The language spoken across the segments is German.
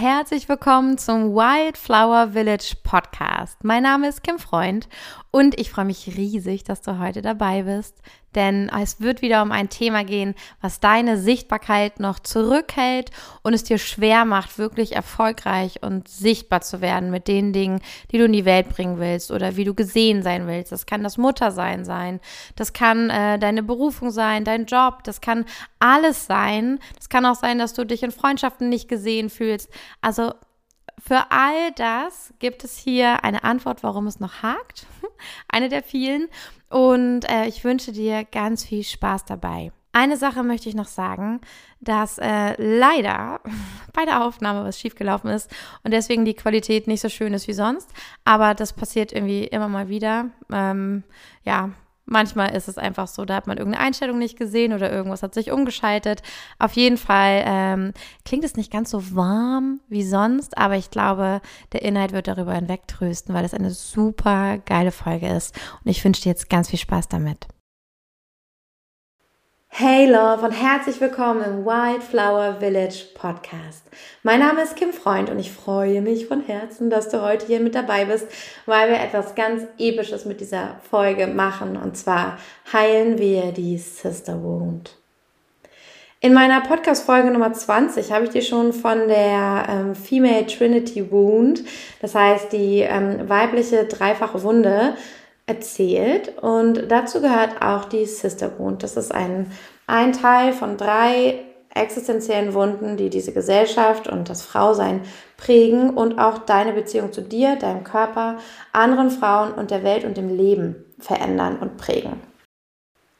herzlich willkommen zum Wildflower Village Podcast. Mein Name ist Kim Freund und ich freue mich riesig, dass du heute dabei bist, denn es wird wieder um ein Thema gehen, was deine Sichtbarkeit noch zurückhält und es dir schwer macht, wirklich erfolgreich und sichtbar zu werden mit den Dingen, die du in die Welt bringen willst oder wie du gesehen sein willst. Das kann das Muttersein sein, das kann äh, deine Berufung sein, dein Job, das kann alles sein. Das kann auch sein, dass du dich in Freundschaften nicht gesehen fühlst. Also für all das gibt es hier eine Antwort, warum es noch hakt. Eine der vielen. Und äh, ich wünsche dir ganz viel Spaß dabei. Eine Sache möchte ich noch sagen, dass äh, leider bei der Aufnahme was schiefgelaufen ist und deswegen die Qualität nicht so schön ist wie sonst. Aber das passiert irgendwie immer mal wieder. Ähm, ja, Manchmal ist es einfach so, da hat man irgendeine Einstellung nicht gesehen oder irgendwas hat sich umgeschaltet. Auf jeden Fall ähm, klingt es nicht ganz so warm wie sonst, aber ich glaube, der Inhalt wird darüber hinwegtrösten, weil es eine super geile Folge ist. Und ich wünsche dir jetzt ganz viel Spaß damit. Hey Love und herzlich willkommen im Wildflower Village Podcast. Mein Name ist Kim Freund und ich freue mich von Herzen, dass du heute hier mit dabei bist, weil wir etwas ganz Episches mit dieser Folge machen und zwar heilen wir die Sister Wound. In meiner Podcast-Folge Nummer 20 habe ich dir schon von der ähm, Female Trinity Wound, das heißt die ähm, weibliche dreifache Wunde, erzählt. Und dazu gehört auch die Sister Wound. Das ist ein, ein Teil von drei existenziellen Wunden, die diese Gesellschaft und das Frausein prägen und auch deine Beziehung zu dir, deinem Körper, anderen Frauen und der Welt und dem Leben verändern und prägen.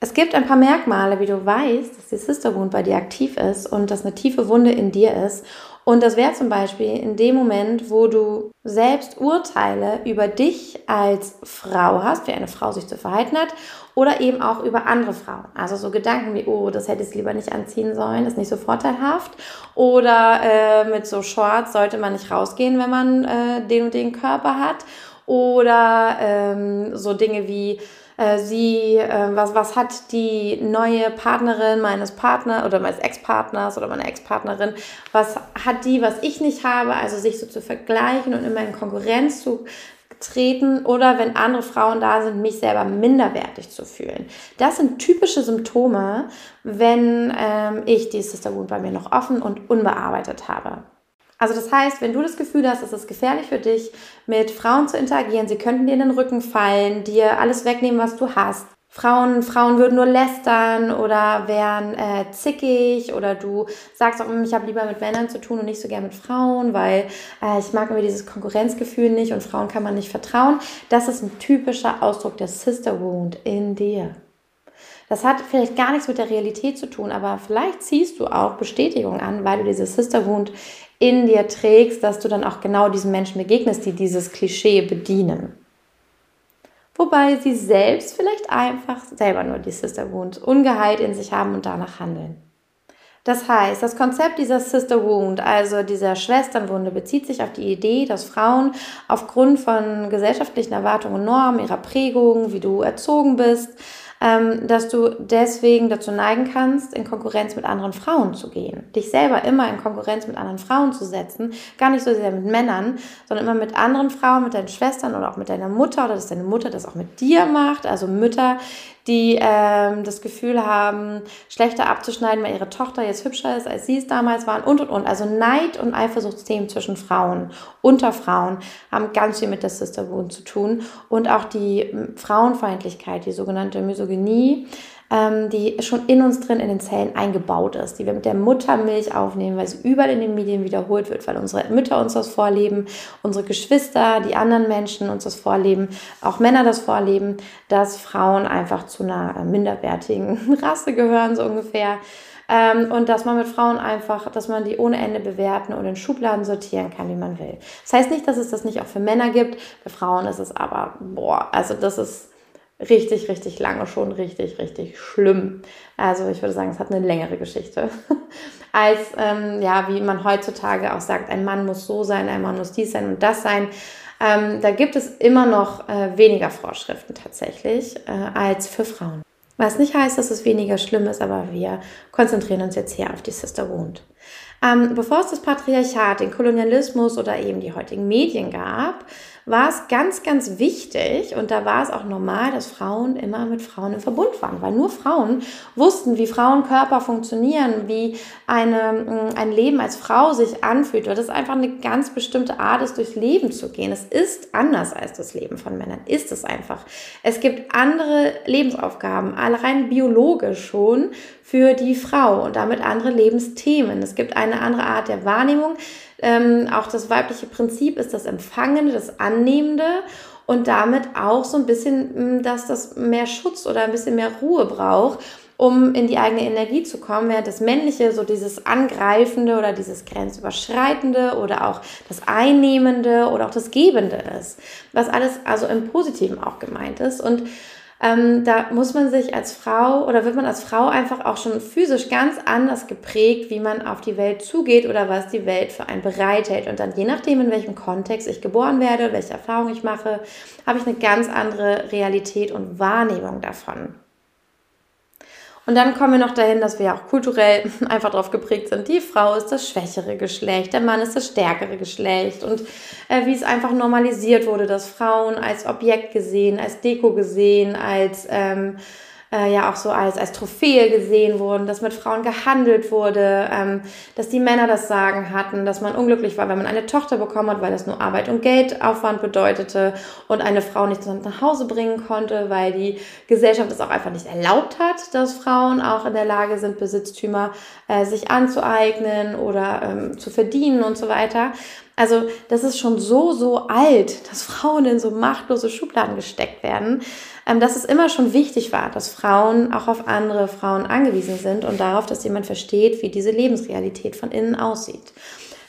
Es gibt ein paar Merkmale, wie du weißt, dass die Sister Wound bei dir aktiv ist und dass eine tiefe Wunde in dir ist und das wäre zum Beispiel in dem Moment, wo du selbst Urteile über dich als Frau hast, wie eine Frau sich zu verhalten hat, oder eben auch über andere Frauen. Also so Gedanken wie, oh, das hätte ich lieber nicht anziehen sollen, ist nicht so vorteilhaft. Oder äh, mit so Shorts sollte man nicht rausgehen, wenn man äh, den und den Körper hat. Oder ähm, so Dinge wie, äh, sie, äh, was, was hat die neue Partnerin meines Partners oder meines Ex-Partners oder meiner Ex-Partnerin, was hat die, was ich nicht habe, also sich so zu vergleichen und immer in Konkurrenz zu treten oder wenn andere Frauen da sind, mich selber minderwertig zu fühlen. Das sind typische Symptome, wenn ähm, ich die Sister bei mir noch offen und unbearbeitet habe. Also das heißt, wenn du das Gefühl hast, es ist gefährlich für dich, mit Frauen zu interagieren, sie könnten dir in den Rücken fallen, dir alles wegnehmen, was du hast. Frauen, Frauen würden nur lästern oder wären äh, zickig oder du sagst auch, hm, ich habe lieber mit Männern zu tun und nicht so gern mit Frauen, weil äh, ich mag mir dieses Konkurrenzgefühl nicht und Frauen kann man nicht vertrauen. Das ist ein typischer Ausdruck der Sister Wound in dir. Das hat vielleicht gar nichts mit der Realität zu tun, aber vielleicht ziehst du auch Bestätigung an, weil du diese Sister Wound in dir trägst, dass du dann auch genau diesen Menschen begegnest, die dieses Klischee bedienen. Wobei sie selbst vielleicht einfach selber nur die Sister Wound ungeheilt in sich haben und danach handeln. Das heißt, das Konzept dieser Sister Wound, also dieser Schwesternwunde, bezieht sich auf die Idee, dass Frauen aufgrund von gesellschaftlichen Erwartungen und Normen, ihrer Prägung, wie du erzogen bist, ähm, dass du deswegen dazu neigen kannst, in Konkurrenz mit anderen Frauen zu gehen. Dich selber immer in Konkurrenz mit anderen Frauen zu setzen, gar nicht so sehr mit Männern, sondern immer mit anderen Frauen, mit deinen Schwestern oder auch mit deiner Mutter oder dass deine Mutter das auch mit dir macht. Also Mütter, die ähm, das Gefühl haben, schlechter abzuschneiden, weil ihre Tochter jetzt hübscher ist, als sie es damals waren und und und. Also Neid und Eifersuchtsthemen zwischen Frauen, unter Frauen, haben ganz viel mit der Sisterhood zu tun. Und auch die Frauenfeindlichkeit, die sogenannte Misogynie, ähm, die schon in uns drin in den Zellen eingebaut ist, die wir mit der Muttermilch aufnehmen, weil sie überall in den Medien wiederholt wird, weil unsere Mütter uns das vorleben, unsere Geschwister, die anderen Menschen uns das vorleben, auch Männer das vorleben, dass Frauen einfach zu einer minderwertigen Rasse gehören, so ungefähr. Ähm, und dass man mit Frauen einfach, dass man die ohne Ende bewerten und in Schubladen sortieren kann, wie man will. Das heißt nicht, dass es das nicht auch für Männer gibt. Für Frauen ist es aber, boah, also das ist richtig, richtig lange schon richtig, richtig schlimm. Also ich würde sagen, es hat eine längere Geschichte. Als, ähm, ja, wie man heutzutage auch sagt, ein Mann muss so sein, ein Mann muss dies sein und das sein. Ähm, da gibt es immer noch äh, weniger Vorschriften tatsächlich äh, als für Frauen. Was nicht heißt, dass es weniger schlimm ist, aber wir konzentrieren uns jetzt hier auf die Sister Wound. Ähm, bevor es das Patriarchat, den Kolonialismus oder eben die heutigen Medien gab, war es ganz, ganz wichtig und da war es auch normal, dass Frauen immer mit Frauen im Verbund waren, weil nur Frauen wussten, wie Frauenkörper funktionieren, wie eine, mm, ein Leben als Frau sich anfühlt. Weil das einfach eine ganz bestimmte Art ist, durchs Leben zu gehen. Es ist anders als das Leben von Männern, ist es einfach. Es gibt andere Lebensaufgaben, alle rein biologisch schon für die Frau und damit andere Lebensthemen. Es gibt eine andere Art der Wahrnehmung. Ähm, auch das weibliche Prinzip ist das Empfangende, das Annehmende und damit auch so ein bisschen, mm, dass das mehr Schutz oder ein bisschen mehr Ruhe braucht, um in die eigene Energie zu kommen, während das Männliche so dieses Angreifende oder dieses Grenzüberschreitende oder auch das Einnehmende oder auch das Gebende ist, was alles also im Positiven auch gemeint ist. Und ähm, da muss man sich als Frau oder wird man als Frau einfach auch schon physisch ganz anders geprägt, wie man auf die Welt zugeht oder was die Welt für einen bereithält. Und dann je nachdem, in welchem Kontext ich geboren werde, welche Erfahrung ich mache, habe ich eine ganz andere Realität und Wahrnehmung davon. Und dann kommen wir noch dahin, dass wir auch kulturell einfach darauf geprägt sind, die Frau ist das schwächere Geschlecht, der Mann ist das stärkere Geschlecht. Und äh, wie es einfach normalisiert wurde, dass Frauen als Objekt gesehen, als Deko gesehen, als ähm, äh, ja auch so als, als Trophäe gesehen wurden, dass mit Frauen gehandelt wurde, ähm, dass die Männer das Sagen hatten, dass man unglücklich war, wenn man eine Tochter bekommen hat, weil das nur Arbeit und Geldaufwand bedeutete und eine Frau nicht nach Hause bringen konnte, weil die Gesellschaft es auch einfach nicht erlaubt hat, dass Frauen auch in der Lage sind, Besitztümer äh, sich anzueignen oder ähm, zu verdienen und so weiter. Also das ist schon so, so alt, dass Frauen in so machtlose Schubladen gesteckt werden, dass es immer schon wichtig war, dass Frauen auch auf andere Frauen angewiesen sind und darauf, dass jemand versteht, wie diese Lebensrealität von innen aussieht.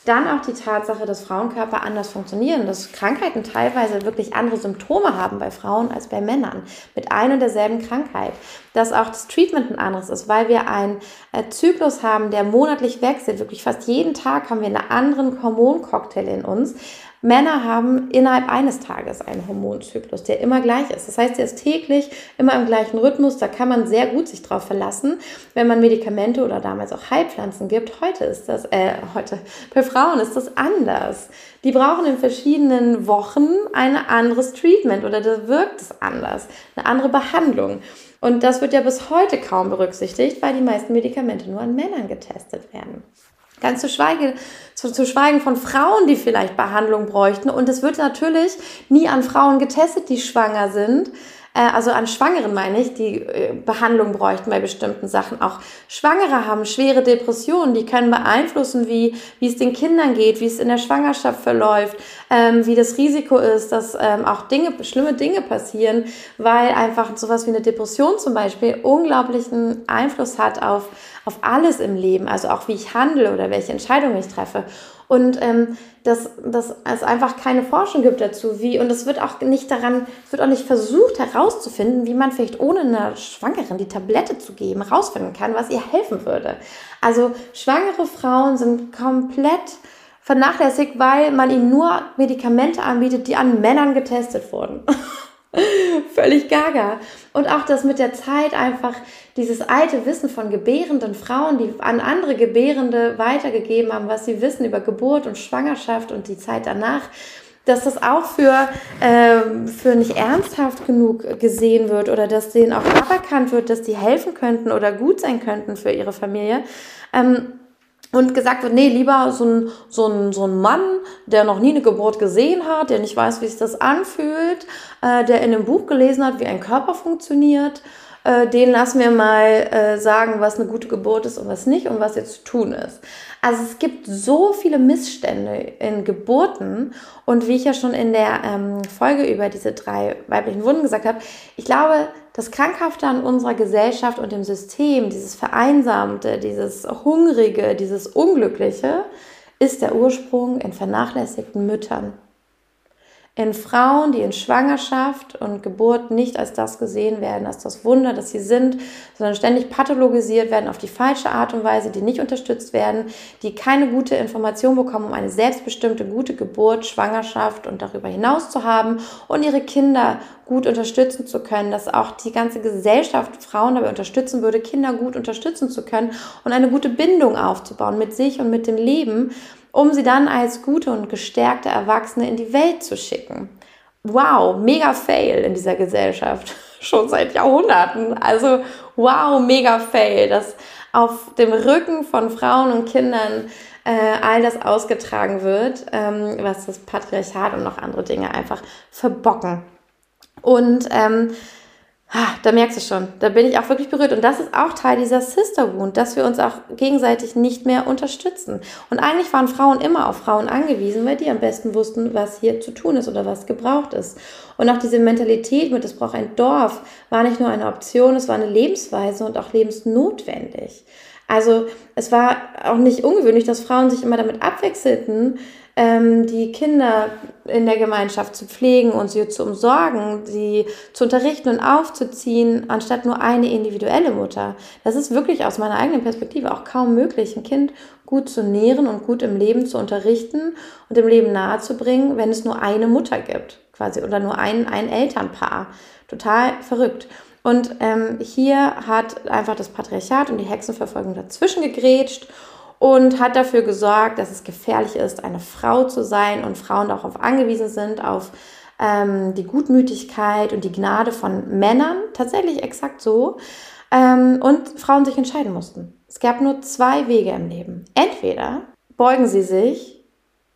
Dann auch die Tatsache, dass Frauenkörper anders funktionieren, dass Krankheiten teilweise wirklich andere Symptome haben bei Frauen als bei Männern mit einer und derselben Krankheit. Dass auch das Treatment ein anderes ist, weil wir einen äh, Zyklus haben, der monatlich wechselt. Wirklich fast jeden Tag haben wir einen anderen Hormoncocktail in uns, Männer haben innerhalb eines Tages einen Hormonzyklus, der immer gleich ist. Das heißt, der ist täglich immer im gleichen Rhythmus. Da kann man sehr gut sich drauf verlassen, wenn man Medikamente oder damals auch Heilpflanzen gibt. Heute ist das, äh, heute, bei Frauen ist das anders. Die brauchen in verschiedenen Wochen ein anderes Treatment oder da wirkt es anders, eine andere Behandlung. Und das wird ja bis heute kaum berücksichtigt, weil die meisten Medikamente nur an Männern getestet werden. Ganz zu, schweige, zu, zu schweigen von Frauen, die vielleicht Behandlung bräuchten. Und es wird natürlich nie an Frauen getestet, die schwanger sind. Äh, also an Schwangeren meine ich, die äh, Behandlung bräuchten bei bestimmten Sachen. Auch Schwangere haben schwere Depressionen, die können beeinflussen, wie, wie es den Kindern geht, wie es in der Schwangerschaft verläuft, ähm, wie das Risiko ist, dass ähm, auch Dinge, schlimme Dinge passieren, weil einfach sowas wie eine Depression zum Beispiel unglaublichen Einfluss hat auf, auf alles im Leben, also auch wie ich handle oder welche Entscheidungen ich treffe. Und ähm, dass, dass es einfach keine Forschung gibt dazu, wie, und es wird auch nicht daran, es wird auch nicht versucht herauszufinden, wie man vielleicht ohne einer Schwangeren die Tablette zu geben, herausfinden kann, was ihr helfen würde. Also schwangere Frauen sind komplett vernachlässigt, weil man ihnen nur Medikamente anbietet, die an Männern getestet wurden. Völlig gaga. Und auch das mit der Zeit einfach dieses alte Wissen von gebärenden Frauen, die an andere Gebärende weitergegeben haben, was sie wissen über Geburt und Schwangerschaft und die Zeit danach, dass das auch für, äh, für nicht ernsthaft genug gesehen wird oder dass denen auch aberkannt wird, dass die helfen könnten oder gut sein könnten für ihre Familie. Ähm, und gesagt wird, nee, lieber so ein, so, ein, so ein Mann, der noch nie eine Geburt gesehen hat, der nicht weiß, wie sich das anfühlt, äh, der in einem Buch gelesen hat, wie ein Körper funktioniert, äh, den lassen wir mal äh, sagen, was eine gute Geburt ist und was nicht und was jetzt zu tun ist. Also es gibt so viele Missstände in Geburten und wie ich ja schon in der ähm, Folge über diese drei weiblichen Wunden gesagt habe, ich glaube, das Krankhafte an unserer Gesellschaft und dem System, dieses Vereinsamte, dieses Hungrige, dieses Unglückliche, ist der Ursprung in vernachlässigten Müttern. In Frauen, die in Schwangerschaft und Geburt nicht als das gesehen werden, als das Wunder, das sie sind, sondern ständig pathologisiert werden auf die falsche Art und Weise, die nicht unterstützt werden, die keine gute Information bekommen, um eine selbstbestimmte, gute Geburt, Schwangerschaft und darüber hinaus zu haben und ihre Kinder gut unterstützen zu können, dass auch die ganze Gesellschaft Frauen dabei unterstützen würde, Kinder gut unterstützen zu können und eine gute Bindung aufzubauen mit sich und mit dem Leben um sie dann als gute und gestärkte Erwachsene in die Welt zu schicken. Wow, mega Fail in dieser Gesellschaft. Schon seit Jahrhunderten. Also wow, mega Fail, dass auf dem Rücken von Frauen und Kindern äh, all das ausgetragen wird, ähm, was das Patriarchat und noch andere Dinge einfach verbocken. Und ähm, da merkst du schon, da bin ich auch wirklich berührt. Und das ist auch Teil dieser Sister Wound, dass wir uns auch gegenseitig nicht mehr unterstützen. Und eigentlich waren Frauen immer auf Frauen angewiesen, weil die am besten wussten, was hier zu tun ist oder was gebraucht ist. Und auch diese Mentalität mit, es braucht ein Dorf, war nicht nur eine Option, es war eine Lebensweise und auch lebensnotwendig. Also es war auch nicht ungewöhnlich, dass Frauen sich immer damit abwechselten, ähm, die Kinder in der Gemeinschaft zu pflegen und sie zu umsorgen, sie zu unterrichten und aufzuziehen, anstatt nur eine individuelle Mutter. Das ist wirklich aus meiner eigenen Perspektive auch kaum möglich, ein Kind gut zu nähren und gut im Leben zu unterrichten und im Leben nahezubringen, wenn es nur eine Mutter gibt, quasi, oder nur ein, ein Elternpaar. Total verrückt. Und ähm, hier hat einfach das Patriarchat und die Hexenverfolgung dazwischen gegrätscht und hat dafür gesorgt, dass es gefährlich ist, eine Frau zu sein und Frauen darauf angewiesen sind, auf ähm, die Gutmütigkeit und die Gnade von Männern, tatsächlich exakt so, ähm, und Frauen sich entscheiden mussten. Es gab nur zwei Wege im Leben. Entweder beugen sie sich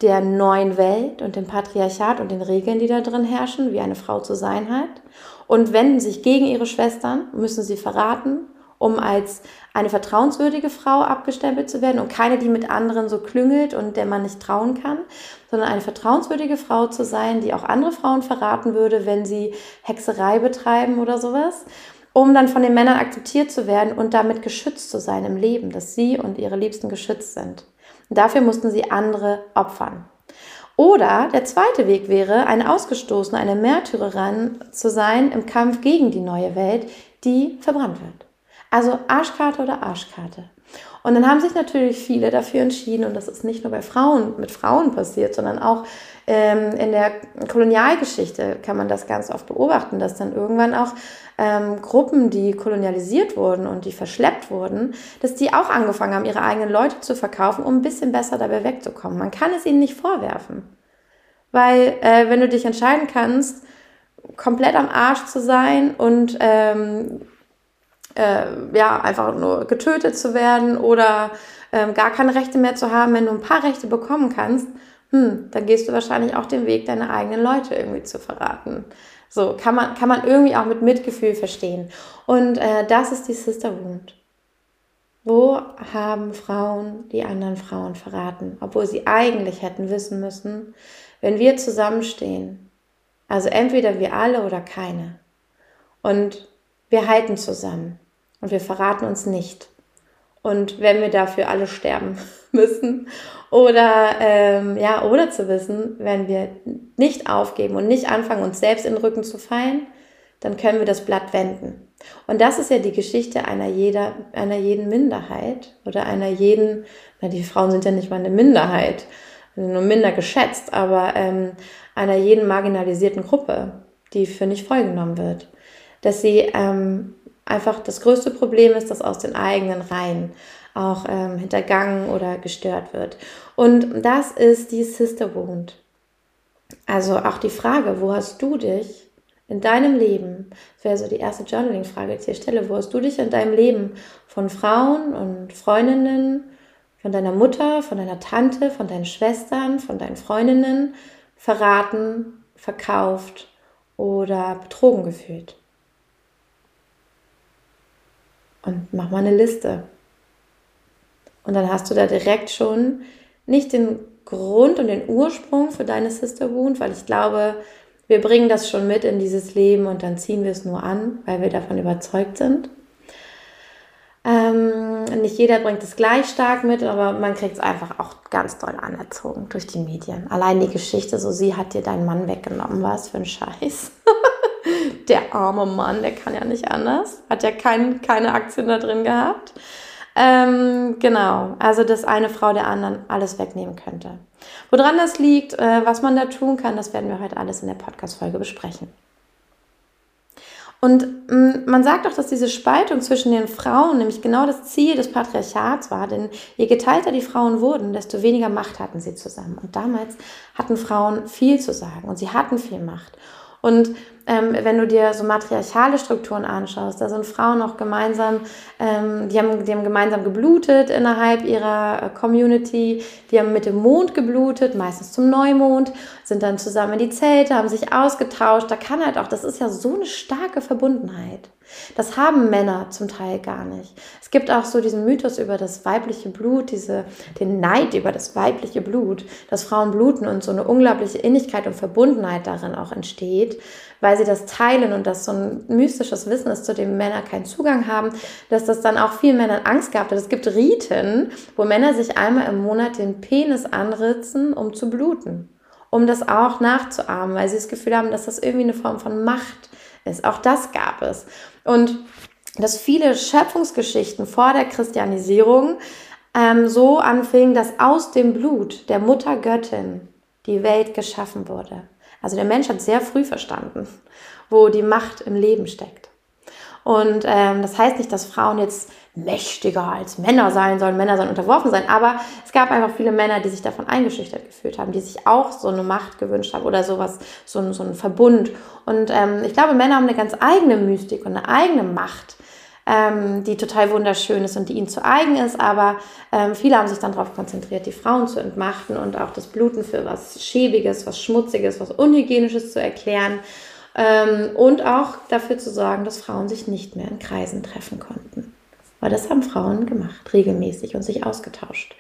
der neuen Welt und dem Patriarchat und den Regeln, die da drin herrschen, wie eine Frau zu sein hat, und wenden sich gegen ihre Schwestern, müssen sie verraten um als eine vertrauenswürdige Frau abgestempelt zu werden und keine, die mit anderen so klüngelt und der man nicht trauen kann, sondern eine vertrauenswürdige Frau zu sein, die auch andere Frauen verraten würde, wenn sie Hexerei betreiben oder sowas, um dann von den Männern akzeptiert zu werden und damit geschützt zu sein im Leben, dass sie und ihre Liebsten geschützt sind. Und dafür mussten sie andere opfern. Oder der zweite Weg wäre, eine Ausgestoßene, eine Märtyrerin zu sein im Kampf gegen die neue Welt, die verbrannt wird. Also Arschkarte oder Arschkarte. Und dann haben sich natürlich viele dafür entschieden, und das ist nicht nur bei Frauen mit Frauen passiert, sondern auch ähm, in der Kolonialgeschichte kann man das ganz oft beobachten, dass dann irgendwann auch ähm, Gruppen, die kolonialisiert wurden und die verschleppt wurden, dass die auch angefangen haben, ihre eigenen Leute zu verkaufen, um ein bisschen besser dabei wegzukommen. Man kann es ihnen nicht vorwerfen. Weil äh, wenn du dich entscheiden kannst, komplett am Arsch zu sein und ähm, äh, ja, einfach nur getötet zu werden oder ähm, gar keine Rechte mehr zu haben, wenn du ein paar Rechte bekommen kannst, hm, dann gehst du wahrscheinlich auch den Weg, deine eigenen Leute irgendwie zu verraten. So kann man, kann man irgendwie auch mit Mitgefühl verstehen. Und äh, das ist die Sister Wound. Wo haben Frauen die anderen Frauen verraten, obwohl sie eigentlich hätten wissen müssen, wenn wir zusammenstehen, also entweder wir alle oder keine, und wir halten zusammen, und wir verraten uns nicht. Und wenn wir dafür alle sterben müssen oder ähm, ja oder zu wissen, wenn wir nicht aufgeben und nicht anfangen, uns selbst in den Rücken zu fallen, dann können wir das Blatt wenden. Und das ist ja die Geschichte einer jeder einer jeden Minderheit oder einer jeden, na die Frauen sind ja nicht mal eine Minderheit, nur minder geschätzt, aber ähm, einer jeden marginalisierten Gruppe, die für nicht vollgenommen wird, dass sie ähm, einfach das größte Problem ist, dass aus den eigenen Reihen auch ähm, hintergangen oder gestört wird. Und das ist die Sister Wound. Also auch die Frage, wo hast du dich in deinem Leben, das wäre so die erste Journaling-Frage, die ich dir stelle, wo hast du dich in deinem Leben von Frauen und Freundinnen, von deiner Mutter, von deiner Tante, von deinen Schwestern, von deinen Freundinnen verraten, verkauft oder betrogen gefühlt? Und mach mal eine Liste. Und dann hast du da direkt schon nicht den Grund und den Ursprung für deine Sister Wound, weil ich glaube, wir bringen das schon mit in dieses Leben und dann ziehen wir es nur an, weil wir davon überzeugt sind. Ähm, nicht jeder bringt es gleich stark mit, aber man kriegt es einfach auch ganz doll anerzogen durch die Medien. Allein die Geschichte, so sie hat dir deinen Mann weggenommen, was für ein Scheiß. der arme Mann, der kann ja nicht anders, hat ja kein, keine Aktien da drin gehabt. Ähm, genau, also dass eine Frau der anderen alles wegnehmen könnte. Woran das liegt, äh, was man da tun kann, das werden wir heute alles in der Podcast-Folge besprechen. Und mh, mm, man sagt auch, dass diese Spaltung zwischen den Frauen nämlich genau das Ziel des Patriarchats war, denn je geteilter die Frauen wurden, desto weniger Macht hatten sie zusammen. Und damals hatten Frauen viel zu sagen und sie hatten viel Macht. Und ähm, wenn du dir so matriarchale Strukturen anschaust, da sind Frauen auch gemeinsam, ähm, die, haben, die haben gemeinsam geblutet innerhalb ihrer äh, Community, die haben mit dem Mond geblutet, meistens zum Neumond, sind dann zusammen in die Zelte, haben sich ausgetauscht. Da kann halt auch, das ist ja so eine starke Verbundenheit. Das haben Männer zum Teil gar nicht. Es gibt auch so diesen Mythos über das weibliche Blut, diese, den Neid über das weibliche Blut, dass Frauen bluten und so eine unglaubliche Innigkeit und Verbundenheit darin auch entsteht, weil sie das teilen und das so ein mystisches Wissen ist, zu dem Männer keinen Zugang haben, dass das dann auch vielen Männern Angst gab. Es gibt Riten, wo Männer sich einmal im Monat den Penis anritzen, um zu bluten um das auch nachzuahmen, weil sie das Gefühl haben, dass das irgendwie eine Form von Macht ist. Auch das gab es. Und dass viele Schöpfungsgeschichten vor der Christianisierung ähm, so anfingen, dass aus dem Blut der Muttergöttin die Welt geschaffen wurde. Also der Mensch hat sehr früh verstanden, wo die Macht im Leben steckt. Und ähm, das heißt nicht, dass Frauen jetzt mächtiger als Männer sein sollen, Männer sollen unterworfen sein, aber es gab einfach viele Männer, die sich davon eingeschüchtert gefühlt haben, die sich auch so eine Macht gewünscht haben oder sowas, so, ein, so ein Verbund. Und ähm, ich glaube, Männer haben eine ganz eigene Mystik und eine eigene Macht, ähm, die total wunderschön ist und die ihnen zu eigen ist, aber ähm, viele haben sich dann darauf konzentriert, die Frauen zu entmachten und auch das Bluten für was Schäbiges, was Schmutziges, was Unhygienisches zu erklären. Ähm, und auch dafür zu sorgen, dass Frauen sich nicht mehr in Kreisen treffen konnten. Weil das haben Frauen gemacht, regelmäßig und sich ausgetauscht.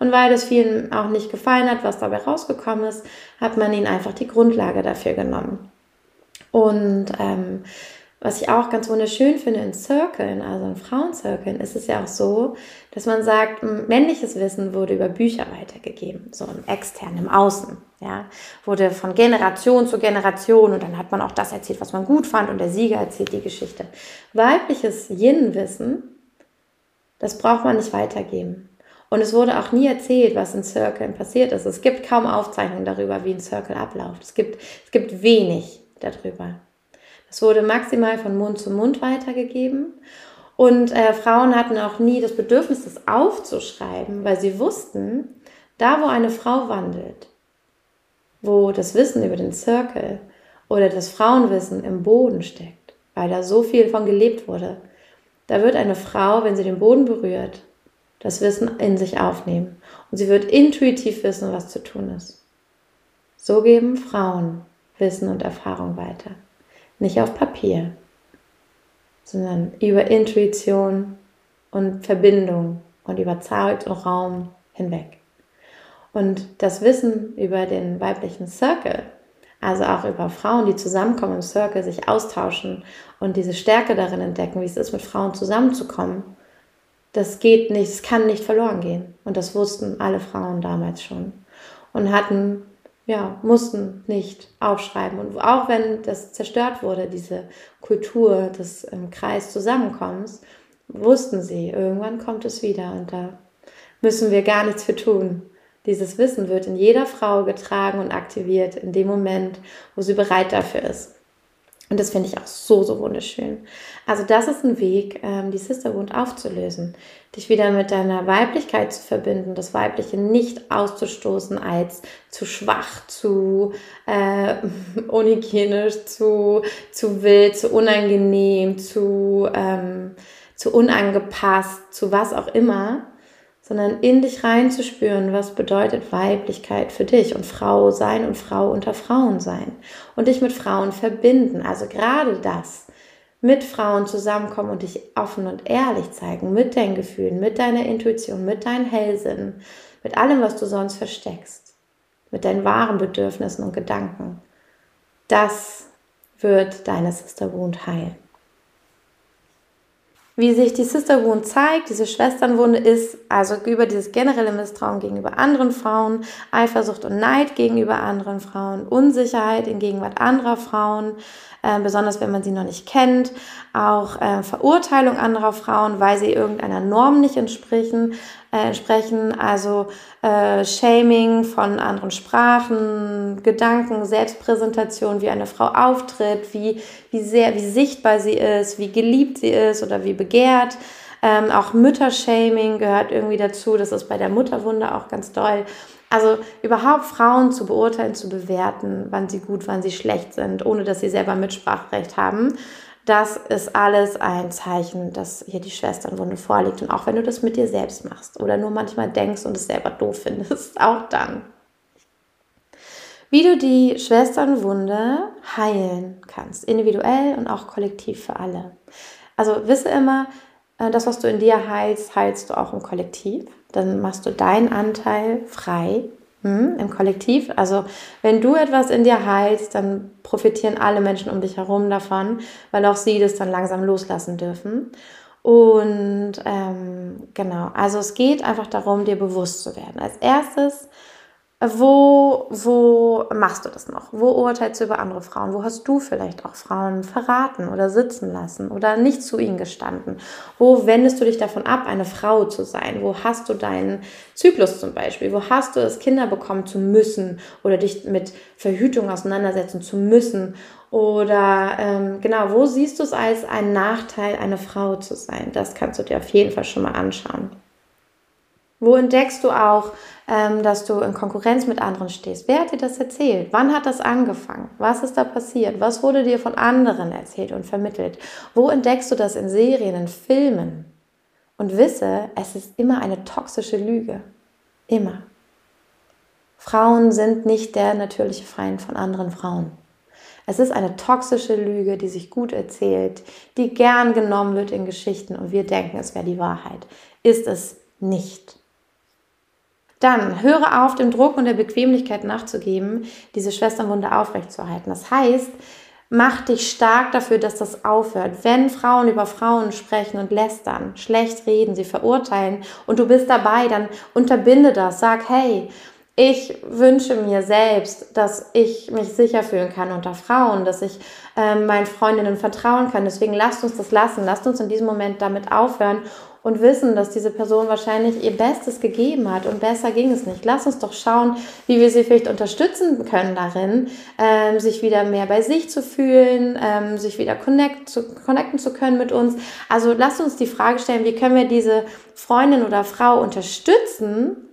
Und weil das vielen auch nicht gefallen hat, was dabei rausgekommen ist, hat man ihnen einfach die Grundlage dafür genommen. Und ähm, was ich auch ganz wunderschön finde in Circlen, also in Frauenzirkeln, ist es ja auch so, dass man sagt, männliches Wissen wurde über Bücher weitergegeben, so im externen, im Außen, ja, wurde von Generation zu Generation und dann hat man auch das erzählt, was man gut fand und der Sieger erzählt die Geschichte. Weibliches Yin-Wissen das braucht man nicht weitergeben. Und es wurde auch nie erzählt, was in Circlen passiert ist. Es gibt kaum Aufzeichnungen darüber, wie ein Circle abläuft. Es gibt, es gibt wenig darüber. Es wurde maximal von Mund zu Mund weitergegeben. Und äh, Frauen hatten auch nie das Bedürfnis, das aufzuschreiben, weil sie wussten, da wo eine Frau wandelt, wo das Wissen über den Circle oder das Frauenwissen im Boden steckt, weil da so viel von gelebt wurde, da wird eine Frau, wenn sie den Boden berührt, das Wissen in sich aufnehmen. Und sie wird intuitiv wissen, was zu tun ist. So geben Frauen Wissen und Erfahrung weiter. Nicht auf Papier, sondern über Intuition und Verbindung und über Zeit und Raum hinweg. Und das Wissen über den weiblichen Circle also auch über Frauen, die zusammenkommen im Circle, sich austauschen und diese Stärke darin entdecken, wie es ist, mit Frauen zusammenzukommen. Das geht nicht, es kann nicht verloren gehen. Und das wussten alle Frauen damals schon. Und hatten, ja, mussten nicht aufschreiben. Und auch wenn das zerstört wurde, diese Kultur des im Kreis Zusammenkommens, wussten sie, irgendwann kommt es wieder und da müssen wir gar nichts für tun. Dieses Wissen wird in jeder Frau getragen und aktiviert in dem Moment, wo sie bereit dafür ist. Und das finde ich auch so, so wunderschön. Also das ist ein Weg, ähm, die Sisterhood aufzulösen, dich wieder mit deiner Weiblichkeit zu verbinden, das Weibliche nicht auszustoßen als zu schwach, zu äh, unhygienisch, zu, zu wild, zu unangenehm, zu, ähm, zu unangepasst, zu was auch immer, sondern in dich reinzuspüren, was bedeutet Weiblichkeit für dich und Frau sein und Frau unter Frauen sein und dich mit Frauen verbinden. Also gerade das, mit Frauen zusammenkommen und dich offen und ehrlich zeigen, mit deinen Gefühlen, mit deiner Intuition, mit deinen Hellsinn, mit allem, was du sonst versteckst, mit deinen wahren Bedürfnissen und Gedanken. Das wird deine Sister Wound heilen. Wie sich die Sister Wound zeigt, diese Schwesternwunde ist also über dieses generelle Misstrauen gegenüber anderen Frauen, Eifersucht und Neid gegenüber anderen Frauen, Unsicherheit in Gegenwart anderer Frauen, äh, besonders wenn man sie noch nicht kennt, auch äh, Verurteilung anderer Frauen, weil sie irgendeiner Norm nicht entsprechen, äh, entsprechen, also äh, Shaming von anderen Sprachen, Gedanken, Selbstpräsentation, wie eine Frau auftritt, wie, wie sehr, wie sichtbar sie ist, wie geliebt sie ist oder wie begehrt. Ähm, auch Müttershaming gehört irgendwie dazu. Das ist bei der Mutterwunde auch ganz doll. Also überhaupt Frauen zu beurteilen, zu bewerten, wann sie gut, wann sie schlecht sind, ohne dass sie selber Mitspracherecht haben. Das ist alles ein Zeichen, dass hier die Schwesternwunde vorliegt. Und auch wenn du das mit dir selbst machst oder nur manchmal denkst und es selber doof findest, auch dann. Wie du die Schwesternwunde heilen kannst, individuell und auch kollektiv für alle. Also wisse immer, äh, das, was du in dir heilst, heilst du auch im Kollektiv. Dann machst du deinen Anteil frei hm, im Kollektiv. Also wenn du etwas in dir heilst, dann profitieren alle Menschen um dich herum davon, weil auch sie das dann langsam loslassen dürfen. Und ähm, genau, also es geht einfach darum, dir bewusst zu werden. Als erstes wo, wo machst du das noch? Wo urteilst du über andere Frauen? Wo hast du vielleicht auch Frauen verraten oder sitzen lassen oder nicht zu ihnen gestanden? Wo wendest du dich davon ab, eine Frau zu sein? Wo hast du deinen Zyklus zum Beispiel? Wo hast du es, Kinder bekommen zu müssen oder dich mit Verhütung auseinandersetzen zu müssen? Oder ähm, genau, wo siehst du es als einen Nachteil, eine Frau zu sein? Das kannst du dir auf jeden Fall schon mal anschauen. Wo entdeckst du auch, ähm, dass du in Konkurrenz mit anderen stehst? Wer hat dir das erzählt? Wann hat das angefangen? Was ist da passiert? Was wurde dir von anderen erzählt und vermittelt? Wo entdeckst du das in Serien, in Filmen? Und wisse, es ist immer eine toxische Lüge. Immer. Frauen sind nicht der natürliche Feind von anderen Frauen. Es ist eine toxische Lüge, die sich gut erzählt, die gern genommen wird in Geschichten und wir denken, es wäre die Wahrheit. Ist es nicht. Dann höre auf, dem Druck und der Bequemlichkeit nachzugeben, diese Schwesternwunde aufrechtzuerhalten. Das heißt, mach dich stark dafür, dass das aufhört. Wenn Frauen über Frauen sprechen und lästern, schlecht reden, sie verurteilen und du bist dabei, dann unterbinde das. Sag, hey, ich wünsche mir selbst, dass ich mich sicher fühlen kann unter Frauen, dass ich äh, meinen Freundinnen vertrauen kann. Deswegen lasst uns das lassen. Lasst uns in diesem Moment damit aufhören und wissen, dass diese Person wahrscheinlich ihr Bestes gegeben hat und besser ging es nicht. Lass uns doch schauen, wie wir sie vielleicht unterstützen können darin, ähm, sich wieder mehr bei sich zu fühlen, ähm, sich wieder connect, zu, connecten zu können mit uns. Also lass uns die Frage stellen, wie können wir diese Freundin oder Frau unterstützen,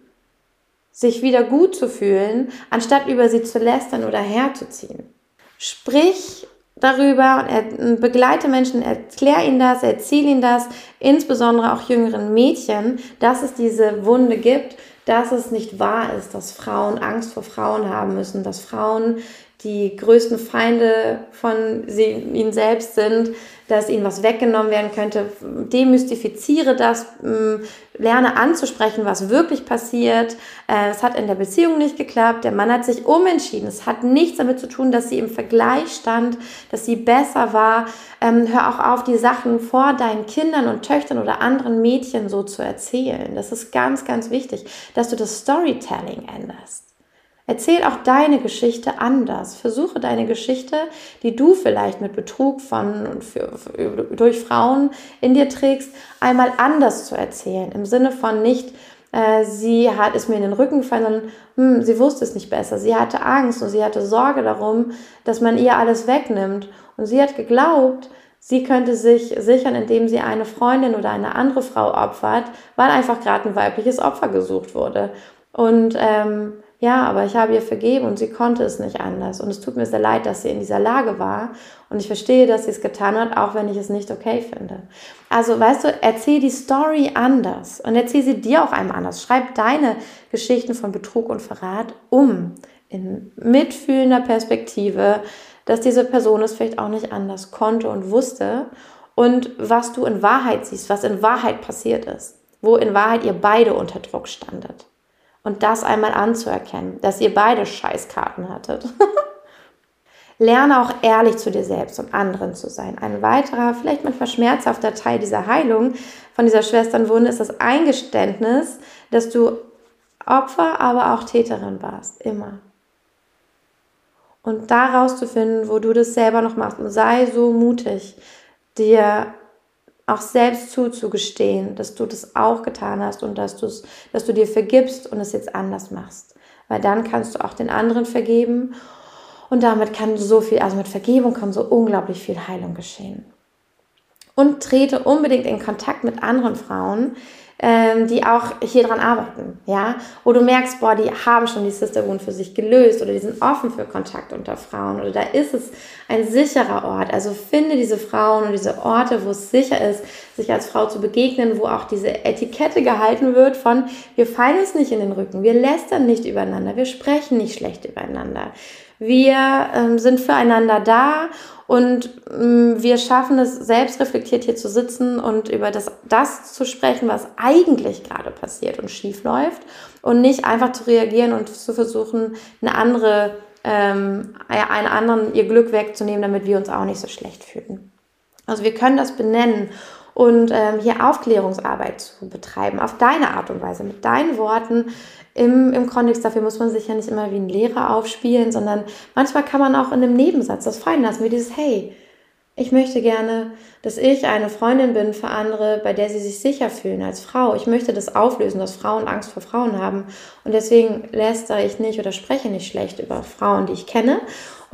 sich wieder gut zu fühlen, anstatt über sie zu lästern oder herzuziehen. Sprich darüber und begleite Menschen, erklär ihnen das, erzähl ihnen das, insbesondere auch jüngeren Mädchen, dass es diese Wunde gibt, dass es nicht wahr ist, dass Frauen Angst vor Frauen haben müssen, dass Frauen die größten Feinde von sie, ihnen selbst sind, dass ihnen was weggenommen werden könnte. Demystifiziere das, mm, lerne anzusprechen, was wirklich passiert. Äh, es hat in der Beziehung nicht geklappt. Der Mann hat sich umentschieden. Es hat nichts damit zu tun, dass sie im Vergleich stand, dass sie besser war. Ähm, hör auch auf, die Sachen vor deinen Kindern und Töchtern oder anderen Mädchen so zu erzählen. Das ist ganz, ganz wichtig, dass du das Storytelling änderst. Erzähl auch deine Geschichte anders. Versuche deine Geschichte, die du vielleicht mit Betrug von und für, für, durch Frauen in dir trägst, einmal anders zu erzählen. Im Sinne von nicht, äh, sie hat es mir in den Rücken gefallen, sondern hm, sie wusste es nicht besser. Sie hatte Angst und sie hatte Sorge darum, dass man ihr alles wegnimmt. Und sie hat geglaubt, sie könnte sich sichern, indem sie eine Freundin oder eine andere Frau opfert, weil einfach gerade ein weibliches Opfer gesucht wurde. Und ähm, ja, aber ich habe ihr vergeben und sie konnte es nicht anders. Und es tut mir sehr leid, dass sie in dieser Lage war. Und ich verstehe, dass sie es getan hat, auch wenn ich es nicht okay finde. Also, weißt du, erzähl die Story anders und erzähl sie dir auch einmal anders. Schreib deine Geschichten von Betrug und Verrat um in mitfühlender Perspektive, dass diese Person es vielleicht auch nicht anders konnte und wusste und was du in Wahrheit siehst, was in Wahrheit passiert ist, wo in Wahrheit ihr beide unter Druck standet und das einmal anzuerkennen, dass ihr beide Scheißkarten hattet. Lerne auch ehrlich zu dir selbst und anderen zu sein. Ein weiterer, vielleicht manchmal schmerzhafter Teil dieser Heilung von dieser Schwesternwunde ist das Eingeständnis, dass du Opfer, aber auch Täterin warst. Immer. Und daraus zu finden, wo du das selber noch machst. Und sei so mutig, dir auch selbst zuzugestehen, dass du das auch getan hast und dass, du's, dass du dir vergibst und es jetzt anders machst. Weil dann kannst du auch den anderen vergeben und damit kann so viel, also mit Vergebung kann so unglaublich viel Heilung geschehen. Und trete unbedingt in Kontakt mit anderen Frauen, ähm, die auch hier dran arbeiten, ja, wo du merkst, boah, die haben schon die Sister Wound für sich gelöst oder die sind offen für Kontakt unter Frauen oder da ist es ein sicherer Ort. Also finde diese Frauen und diese Orte, wo es sicher ist, sich als Frau zu begegnen, wo auch diese Etikette gehalten wird von, wir fallen uns nicht in den Rücken, wir lästern nicht übereinander, wir sprechen nicht schlecht übereinander. Wir ähm, sind füreinander da und ähm, wir schaffen es, selbst reflektiert hier zu sitzen und über das, das zu sprechen, was eigentlich gerade passiert und schief läuft und nicht einfach zu reagieren und zu versuchen, eine andere, ähm, einen anderen ihr Glück wegzunehmen, damit wir uns auch nicht so schlecht fühlen. Also wir können das benennen und ähm, hier Aufklärungsarbeit zu betreiben, auf deine Art und Weise, mit deinen Worten, im, im Kontext. Dafür muss man sich ja nicht immer wie ein Lehrer aufspielen, sondern manchmal kann man auch in einem Nebensatz das fallen lassen, wie dieses Hey, ich möchte gerne, dass ich eine Freundin bin für andere, bei der sie sich sicher fühlen als Frau. Ich möchte das auflösen, dass Frauen Angst vor Frauen haben. Und deswegen lästere ich nicht oder spreche nicht schlecht über Frauen, die ich kenne.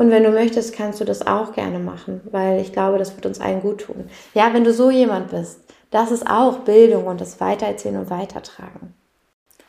Und wenn du möchtest, kannst du das auch gerne machen, weil ich glaube, das wird uns allen gut tun. Ja, wenn du so jemand bist, das ist auch Bildung und das Weitererzählen und Weitertragen.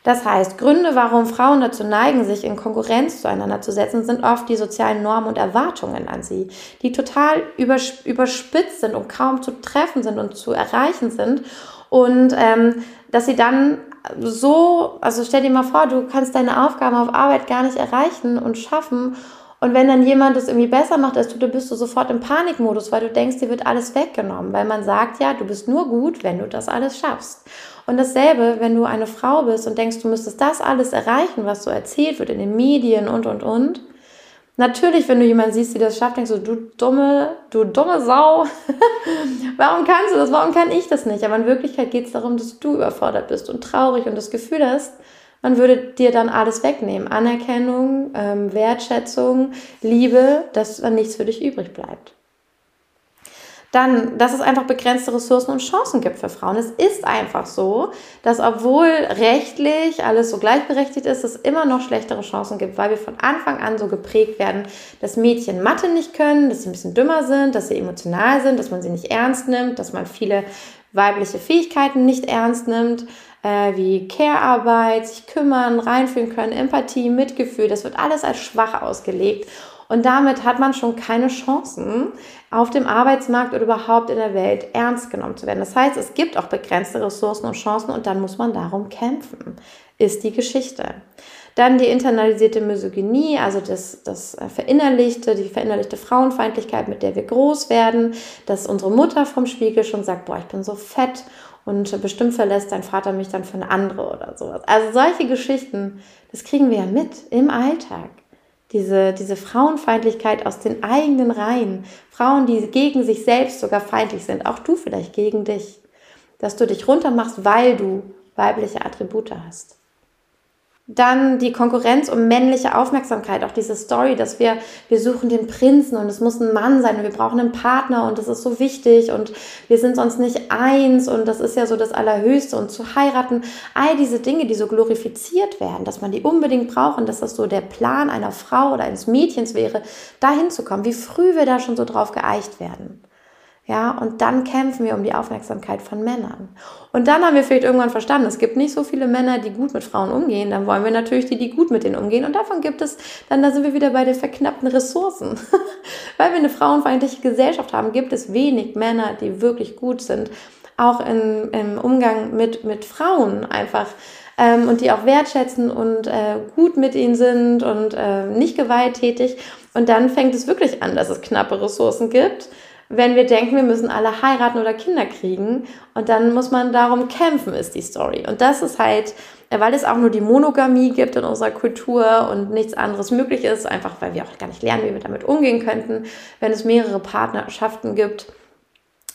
Das heißt, Gründe, warum Frauen dazu neigen, sich in Konkurrenz zueinander zu setzen, sind oft die sozialen Normen und Erwartungen an sie, die total überspitzt sind und kaum zu treffen sind und zu erreichen sind. Und ähm, dass sie dann so, also stell dir mal vor, du kannst deine Aufgaben auf Arbeit gar nicht erreichen und schaffen. Und wenn dann jemand es irgendwie besser macht als du, dann bist du sofort im Panikmodus, weil du denkst, dir wird alles weggenommen. Weil man sagt ja, du bist nur gut, wenn du das alles schaffst. Und dasselbe, wenn du eine Frau bist und denkst, du müsstest das alles erreichen, was so erzählt wird in den Medien und, und, und. Natürlich, wenn du jemanden siehst, die das schafft, denkst du, du dumme, du dumme Sau. Warum kannst du das? Warum kann ich das nicht? Aber in Wirklichkeit geht es darum, dass du überfordert bist und traurig und das Gefühl hast, man würde dir dann alles wegnehmen. Anerkennung, ähm, Wertschätzung, Liebe, dass dann nichts für dich übrig bleibt. Dann, dass es einfach begrenzte Ressourcen und Chancen gibt für Frauen. Es ist einfach so, dass obwohl rechtlich alles so gleichberechtigt ist, es immer noch schlechtere Chancen gibt, weil wir von Anfang an so geprägt werden, dass Mädchen Mathe nicht können, dass sie ein bisschen dümmer sind, dass sie emotional sind, dass man sie nicht ernst nimmt, dass man viele weibliche Fähigkeiten nicht ernst nimmt, äh, wie Care-Arbeit, sich kümmern, reinfühlen können, Empathie, Mitgefühl. Das wird alles als schwach ausgelegt. Und damit hat man schon keine Chancen, auf dem Arbeitsmarkt oder überhaupt in der Welt ernst genommen zu werden. Das heißt, es gibt auch begrenzte Ressourcen und Chancen und dann muss man darum kämpfen, ist die Geschichte. Dann die internalisierte Misogynie, also das, das verinnerlichte, die verinnerlichte Frauenfeindlichkeit, mit der wir groß werden, dass unsere Mutter vom Spiegel schon sagt, boah, ich bin so fett und bestimmt verlässt dein Vater mich dann für eine andere oder sowas. Also solche Geschichten, das kriegen wir ja mit im Alltag diese, diese Frauenfeindlichkeit aus den eigenen Reihen, Frauen, die gegen sich selbst sogar feindlich sind, auch du vielleicht gegen dich, dass du dich runtermachst, weil du weibliche Attribute hast. Dann die Konkurrenz um männliche Aufmerksamkeit, auch diese Story, dass wir, wir suchen den Prinzen und es muss ein Mann sein und wir brauchen einen Partner und das ist so wichtig und wir sind sonst nicht eins und das ist ja so das Allerhöchste und zu heiraten, all diese Dinge, die so glorifiziert werden, dass man die unbedingt braucht und dass das so der Plan einer Frau oder eines Mädchens wäre, dahin zu kommen, wie früh wir da schon so drauf geeicht werden. Ja, und dann kämpfen wir um die Aufmerksamkeit von Männern. Und dann haben wir vielleicht irgendwann verstanden, es gibt nicht so viele Männer, die gut mit Frauen umgehen. Dann wollen wir natürlich die, die gut mit denen umgehen. Und davon gibt es, dann da sind wir wieder bei den verknappten Ressourcen. Weil wir eine frauenfeindliche Gesellschaft haben, gibt es wenig Männer, die wirklich gut sind. Auch in, im Umgang mit, mit Frauen einfach. Ähm, und die auch wertschätzen und äh, gut mit ihnen sind und äh, nicht gewalttätig. Und dann fängt es wirklich an, dass es knappe Ressourcen gibt wenn wir denken, wir müssen alle heiraten oder Kinder kriegen und dann muss man darum kämpfen, ist die Story. Und das ist halt weil es auch nur die Monogamie gibt in unserer Kultur und nichts anderes möglich ist, einfach weil wir auch gar nicht lernen, wie wir damit umgehen könnten, wenn es mehrere Partnerschaften gibt.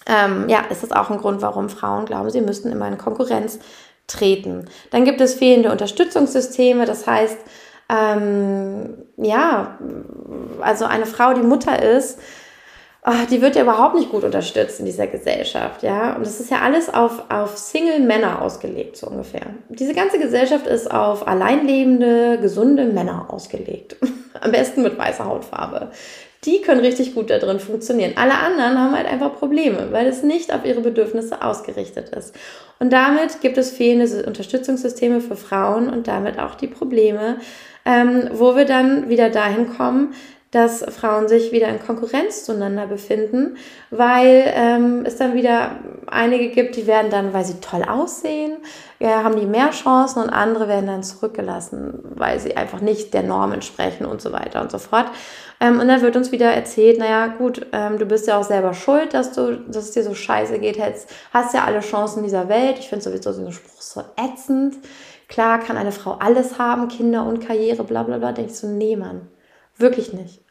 Ähm, ja, ist das auch ein Grund, warum Frauen glauben, sie müssten immer in Konkurrenz treten. Dann gibt es fehlende Unterstützungssysteme, das heißt, ähm, ja, also eine Frau, die Mutter ist, oh, die wird ja überhaupt nicht gut unterstützt in dieser Gesellschaft, ja. Und das ist ja alles auf, auf Single-Männer ausgelegt, so ungefähr. Diese ganze Gesellschaft ist auf alleinlebende, gesunde Männer ausgelegt. Am besten mit weißer Hautfarbe. Die können richtig gut da drin funktionieren. Alle anderen haben halt einfach Probleme, weil es nicht auf ihre Bedürfnisse ausgerichtet ist. Und damit gibt es fehlende Unterstützungssysteme für Frauen und damit auch die Probleme, ähm, wo wir dann wieder dahin kommen, dass Frauen sich wieder in Konkurrenz zueinander befinden, weil ähm, es dann wieder einige gibt, die werden dann, weil sie toll aussehen, ja, haben die mehr Chancen und andere werden dann zurückgelassen, weil sie einfach nicht der Norm entsprechen und so weiter und so fort. Ähm, und dann wird uns wieder erzählt, naja gut, ähm, du bist ja auch selber schuld, dass, du, dass es dir so scheiße geht, hast, hast ja alle Chancen dieser Welt. Ich finde sowieso diesen Spruch so ätzend. Klar kann eine Frau alles haben, Kinder und Karriere, bla bla bla. Ich so, nee, Mann Wirklich nicht.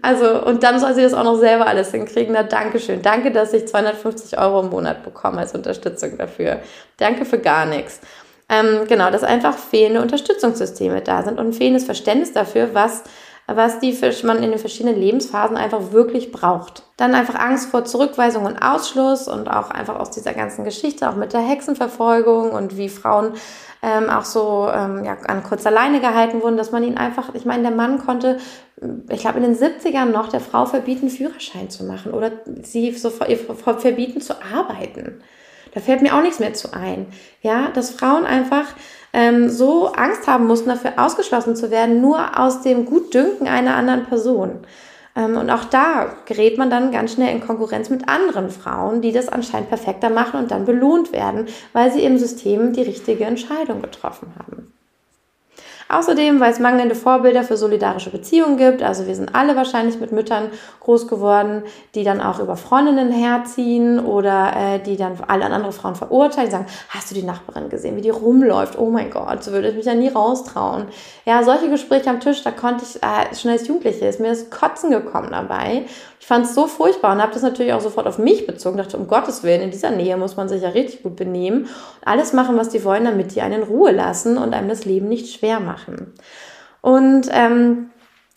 Also, und dann soll sie das auch noch selber alles hinkriegen. Na, danke schön. Danke, dass ich 250 Euro im Monat bekomme als Unterstützung dafür. Danke für gar nichts. Ähm, genau, dass einfach fehlende Unterstützungssysteme da sind und fehlendes Verständnis dafür, was, was die man in den verschiedenen Lebensphasen einfach wirklich braucht. Dann einfach Angst vor Zurückweisung und Ausschluss und auch einfach aus dieser ganzen Geschichte, auch mit der Hexenverfolgung und wie Frauen ähm, auch so ähm, ja, an kurzer Leine gehalten wurden, dass man ihn einfach, ich meine, der Mann konnte, ich glaube in den 70ern noch der Frau verbieten, Führerschein zu machen oder sie so verbieten zu arbeiten. Da fällt mir auch nichts mehr zu ein. Ja, dass Frauen einfach ähm, so Angst haben mussten, dafür ausgeschlossen zu werden, nur aus dem Gutdünken einer anderen Person. Ähm, und auch da gerät man dann ganz schnell in Konkurrenz mit anderen Frauen, die das anscheinend perfekter machen und dann belohnt werden, weil sie im System die richtige Entscheidung getroffen haben. Außerdem, weil es mangelnde Vorbilder für solidarische Beziehungen gibt. Also wir sind alle wahrscheinlich mit Müttern groß geworden, die dann auch über Freundinnen herziehen oder äh, die dann alle andere Frauen verurteilen, sagen, hast du die Nachbarin gesehen, wie die rumläuft? Oh mein Gott, so würde ich mich ja nie raustrauen. Ja, solche Gespräche am Tisch, da konnte ich äh, schon als Jugendliche, ist mir das Kotzen gekommen dabei. Ich fand es so furchtbar und habe das natürlich auch sofort auf mich bezogen. Dachte, um Gottes Willen, in dieser Nähe muss man sich ja richtig gut benehmen alles machen, was die wollen, damit die einen in Ruhe lassen und einem das Leben nicht schwer machen. Und ähm,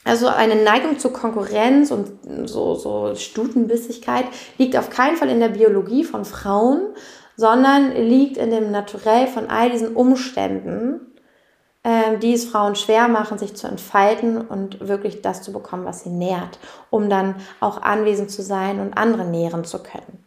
also eine Neigung zur Konkurrenz und so, so Stutenbissigkeit liegt auf keinen Fall in der Biologie von Frauen, sondern liegt in dem Naturell von all diesen Umständen, ähm, die es Frauen schwer machen, sich zu entfalten und wirklich das zu bekommen, was sie nährt, um dann auch anwesend zu sein und andere nähren zu können.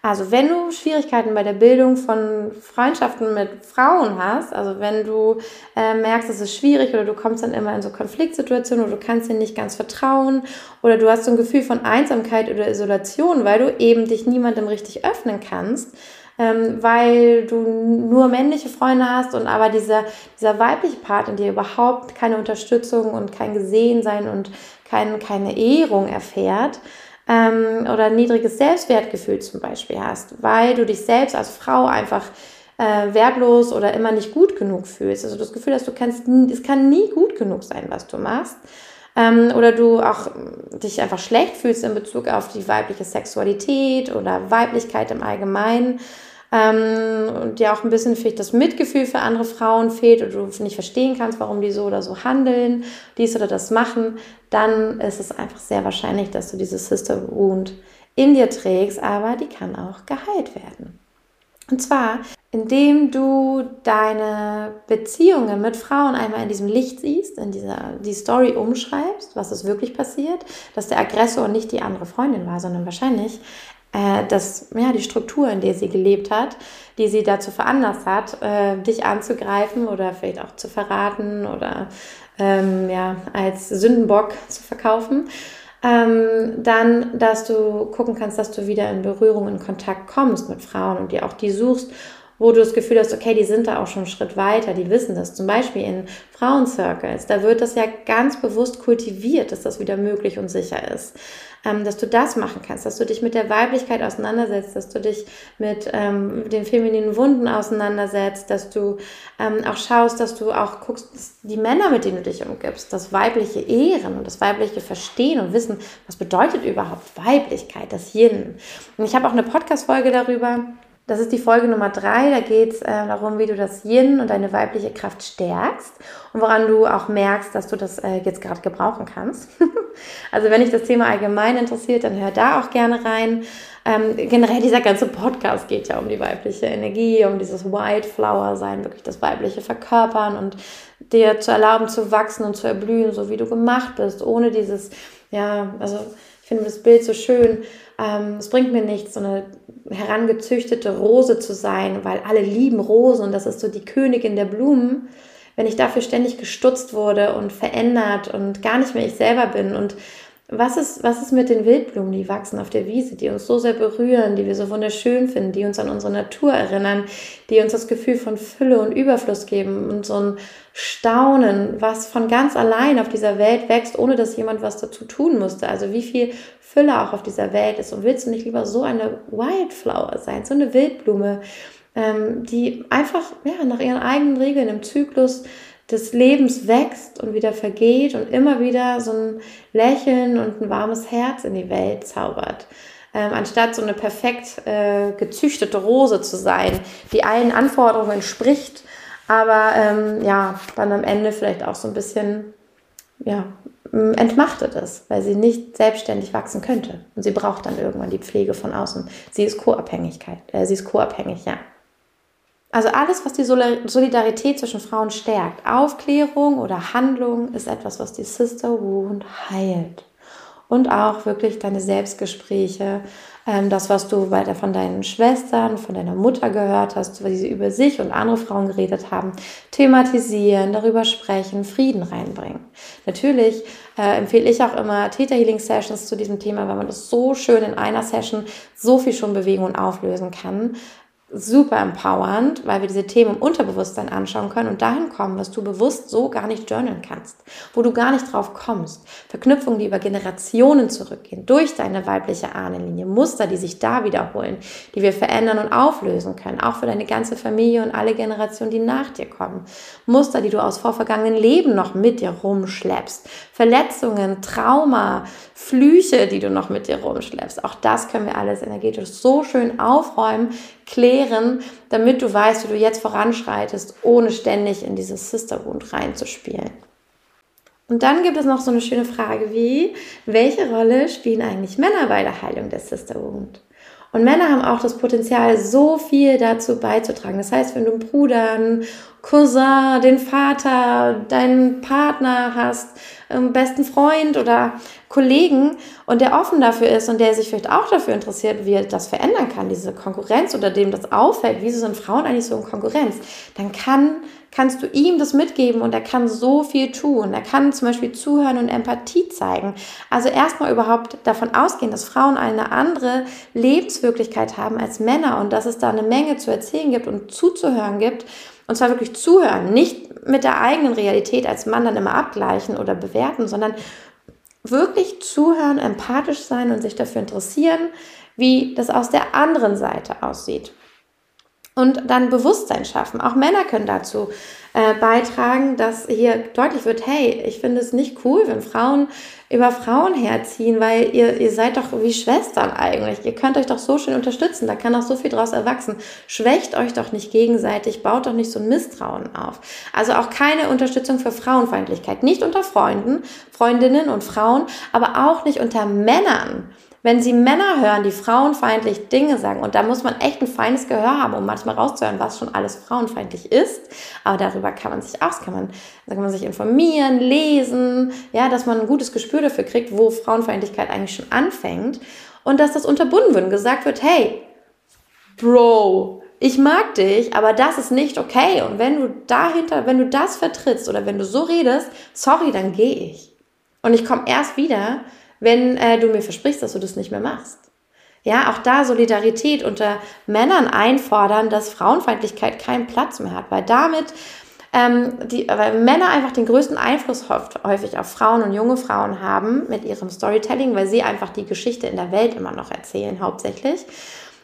Also wenn du Schwierigkeiten bei der Bildung von Freundschaften mit Frauen hast, also wenn du äh, merkst, es ist schwierig oder du kommst dann immer in so Konfliktsituationen oder du kannst ihnen nicht ganz vertrauen oder du hast so ein Gefühl von Einsamkeit oder Isolation, weil du eben dich niemandem richtig öffnen kannst, ähm, weil du nur männliche Freunde hast und aber dieser, dieser weibliche Part in dir überhaupt keine Unterstützung und kein Gesehensein und kein, keine Ehrung erfährt ähm, oder niedriges Selbstwertgefühl zum Beispiel hast, weil du dich selbst als Frau einfach äh, wertlos oder immer nicht gut genug fühlst. Also das Gefühl hast, du kannst, es kann nie gut genug sein, was du machst. Ähm, oder du auch dich einfach schlecht fühlst in Bezug auf die weibliche Sexualität oder Weiblichkeit im Allgemeinen ähm, und dir auch ein bisschen vielleicht das Mitgefühl für andere Frauen fehlt oder du nicht verstehen kannst, warum die so oder so handeln, dies oder das machen, dann ist es einfach sehr wahrscheinlich, dass du diese Sister Wound in dir trägst, aber die kann auch geheilt werden. Und zwar, indem du deine Beziehungen mit Frauen einmal in diesem Licht siehst, in dieser die Story umschreibst, was ist wirklich passiert, dass der Aggressor nicht die andere Freundin war, sondern wahrscheinlich äh, das, ja, die Struktur, in der sie gelebt hat, die sie dazu veranlasst hat, äh, dich anzugreifen oder vielleicht auch zu verraten oder ähm, ja, als Sündenbock zu verkaufen. Ähm, dann, dass du gucken kannst, dass du wieder in Berührung, in Kontakt kommst mit Frauen und dir auch die suchst wo du das Gefühl hast, okay, die sind da auch schon einen Schritt weiter, die wissen das. Zum Beispiel in Frauencircles, da wird das ja ganz bewusst kultiviert, dass das wieder möglich und sicher ist. Ähm, dass du das machen kannst, dass du dich mit der Weiblichkeit auseinandersetzt, dass du dich mit ähm, den femininen Wunden auseinandersetzt, dass du ähm, auch schaust, dass du auch guckst, die Männer, mit denen du dich umgibst, das weibliche Ehren und das weibliche Verstehen und wissen, was bedeutet überhaupt Weiblichkeit, das Yin. Und ich habe auch eine Podcast-Folge darüber, das ist die Folge Nummer drei. Da geht es äh, darum, wie du das Yin und deine weibliche Kraft stärkst und woran du auch merkst, dass du das äh, jetzt gerade gebrauchen kannst. also wenn dich das Thema allgemein interessiert, dann hör da auch gerne rein. Ähm, generell dieser ganze Podcast geht ja um die weibliche Energie, um dieses White Flower sein, wirklich das weibliche Verkörpern und dir zu erlauben zu wachsen und zu erblühen, so wie du gemacht bist, ohne dieses, ja, also ich finde das Bild so schön. Ähm, es bringt mir nichts, so eine herangezüchtete Rose zu sein, weil alle lieben Rosen und das ist so die Königin der Blumen, wenn ich dafür ständig gestutzt wurde und verändert und gar nicht mehr ich selber bin und was ist, was ist mit den Wildblumen, die wachsen auf der Wiese, die uns so sehr berühren, die wir so wunderschön finden, die uns an unsere Natur erinnern, die uns das Gefühl von Fülle und Überfluss geben und so ein Staunen, was von ganz allein auf dieser Welt wächst, ohne dass jemand was dazu tun musste. Also wie viel Fülle auch auf dieser Welt ist. Und willst du nicht lieber so eine Wildflower sein, so eine Wildblume, ähm, die einfach ja, nach ihren eigenen Regeln im Zyklus des Lebens wächst und wieder vergeht und immer wieder so ein Lächeln und ein warmes Herz in die Welt zaubert. Ähm, anstatt so eine perfekt äh, gezüchtete Rose zu sein, die allen Anforderungen entspricht, aber ähm, ja, dann am Ende vielleicht auch so ein bisschen ja, entmachtet ist, weil sie nicht selbstständig wachsen könnte. Und sie braucht dann irgendwann die Pflege von außen. Sie ist Co-Abhängigkeit, äh, sie ist co-abhängig, ja. Also alles, was die Solidarität zwischen Frauen stärkt, Aufklärung oder Handlung, ist etwas, was die Sister Wound heilt. Und auch wirklich deine Selbstgespräche, ähm, das, was du weiter von deinen Schwestern, von deiner Mutter gehört hast, wie sie über sich und andere Frauen geredet haben, thematisieren, darüber sprechen, Frieden reinbringen. Natürlich äh, empfehle ich auch immer Theta Healing Sessions zu diesem Thema, weil man das so schön in einer Session so viel schon bewegen und auflösen kann super empowernd, weil wir diese Themen im Unterbewusstsein anschauen können und dahin kommen, was du bewusst so gar nicht journalen kannst, wo du gar nicht drauf kommst. Verknüpfungen, die über Generationen zurückgehen, durch deine weibliche Ahnenlinie, Muster, die sich da wiederholen, die wir verändern und auflösen können, auch für deine ganze Familie und alle Generationen, die nach dir kommen. Muster, die du aus vorvergangenen Leben noch mit dir rumschleppst, Verletzungen, Trauma, Flüche, die du noch mit dir rumschleppst. Auch das können wir alles energetisch so schön aufräumen, klären, damit du weißt, wie du jetzt voranschreitest, ohne ständig in dieses Sisterwound reinzuspielen. Und dann gibt es noch so eine schöne Frage wie, welche Rolle spielen eigentlich Männer bei der Heilung der Sisterwound? Und Männer haben auch das Potenzial, so viel dazu beizutragen. Das heißt, wenn du einen Bruder, einen Cousin, den Vater, deinen Partner hast, einen besten Freund oder Kollegen und der offen dafür ist und der sich vielleicht auch dafür interessiert, wie er das verändern kann, diese Konkurrenz oder dem das auffällt, wieso sind Frauen eigentlich so in Konkurrenz, dann kann, kannst du ihm das mitgeben und er kann so viel tun. Er kann zum Beispiel zuhören und Empathie zeigen. Also erstmal überhaupt davon ausgehen, dass Frauen eine andere Lebenswirklichkeit haben als Männer und dass es da eine Menge zu erzählen gibt und zuzuhören gibt. Und zwar wirklich zuhören, nicht mit der eigenen Realität als Mann dann immer abgleichen oder bewerten, sondern wirklich zuhören, empathisch sein und sich dafür interessieren, wie das aus der anderen Seite aussieht. Und dann Bewusstsein schaffen. Auch Männer können dazu äh, beitragen, dass hier deutlich wird, hey, ich finde es nicht cool, wenn Frauen über Frauen herziehen, weil ihr, ihr seid doch wie Schwestern eigentlich. Ihr könnt euch doch so schön unterstützen, da kann auch so viel draus erwachsen. Schwächt euch doch nicht gegenseitig, baut doch nicht so ein Misstrauen auf. Also auch keine Unterstützung für Frauenfeindlichkeit. Nicht unter Freunden, Freundinnen und Frauen, aber auch nicht unter Männern wenn sie Männer hören, die frauenfeindlich Dinge sagen, und da muss man echt ein feines Gehör haben, um manchmal rauszuhören, was schon alles frauenfeindlich ist, aber darüber kann man sich aus, kann man, kann man sich informieren, lesen, ja, dass man ein gutes Gespür dafür kriegt, wo Frauenfeindlichkeit eigentlich schon anfängt und dass das unterbunden wird und gesagt wird, hey, Bro, ich mag dich, aber das ist nicht okay. Und wenn du dahinter, wenn du das vertrittst oder wenn du so redest, sorry, dann gehe ich. Und ich komme erst wieder, wenn äh, du mir versprichst, dass du das nicht mehr machst. Ja, auch da Solidarität unter Männern einfordern, dass Frauenfeindlichkeit keinen Platz mehr hat, weil damit ähm, die, weil Männer einfach den größten Einfluss häufig auf Frauen und junge Frauen haben mit ihrem Storytelling, weil sie einfach die Geschichte in der Welt immer noch erzählen, hauptsächlich.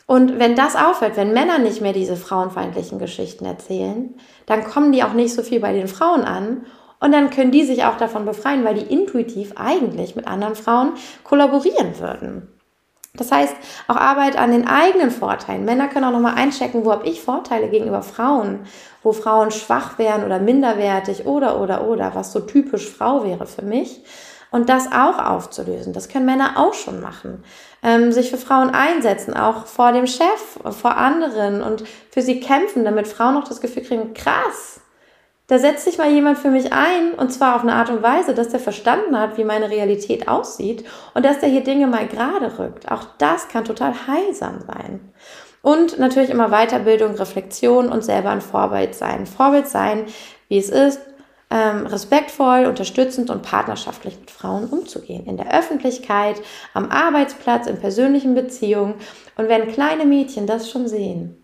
Und wenn das aufhört, wenn Männer nicht mehr diese frauenfeindlichen Geschichten erzählen, dann kommen die auch nicht so viel bei den Frauen an und dann können die sich auch davon befreien, weil die intuitiv eigentlich mit anderen Frauen kollaborieren würden. Das heißt, auch Arbeit an den eigenen Vorteilen. Männer können auch nochmal einchecken, wo habe ich Vorteile gegenüber Frauen, wo Frauen schwach wären oder minderwertig oder, oder, oder, was so typisch Frau wäre für mich. Und das auch aufzulösen. Das können Männer auch schon machen. Ähm, sich für Frauen einsetzen, auch vor dem Chef, vor anderen und für sie kämpfen, damit Frauen auch das Gefühl kriegen, krass, da setzt sich mal jemand für mich ein und zwar auf eine Art und Weise, dass der verstanden hat, wie meine Realität aussieht und dass der hier Dinge mal gerade rückt. Auch das kann total heilsam sein. Und natürlich immer Weiterbildung, Reflexion und selber ein Vorbild sein. Vorbild sein, wie es ist, ähm, respektvoll, unterstützend und partnerschaftlich mit Frauen umzugehen. In der Öffentlichkeit, am Arbeitsplatz, in persönlichen Beziehungen. Und wenn kleine Mädchen das schon sehen,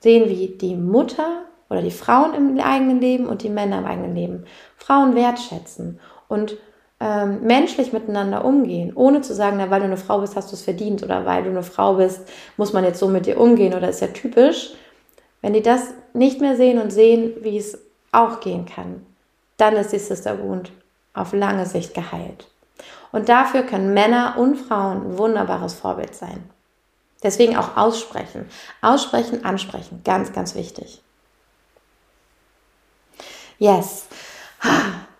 sehen wie die Mutter oder die Frauen im eigenen Leben und die Männer im eigenen Leben Frauen wertschätzen und ähm, menschlich miteinander umgehen, ohne zu sagen, na, weil du eine Frau bist, hast du es verdient oder weil du eine Frau bist, muss man jetzt so mit dir umgehen oder ist ja typisch. Wenn die das nicht mehr sehen und sehen, wie es auch gehen kann, dann ist die Sister Wound auf lange Sicht geheilt. Und dafür können Männer und Frauen ein wunderbares Vorbild sein. Deswegen auch aussprechen. Aussprechen, ansprechen. Ganz, ganz wichtig. Yes.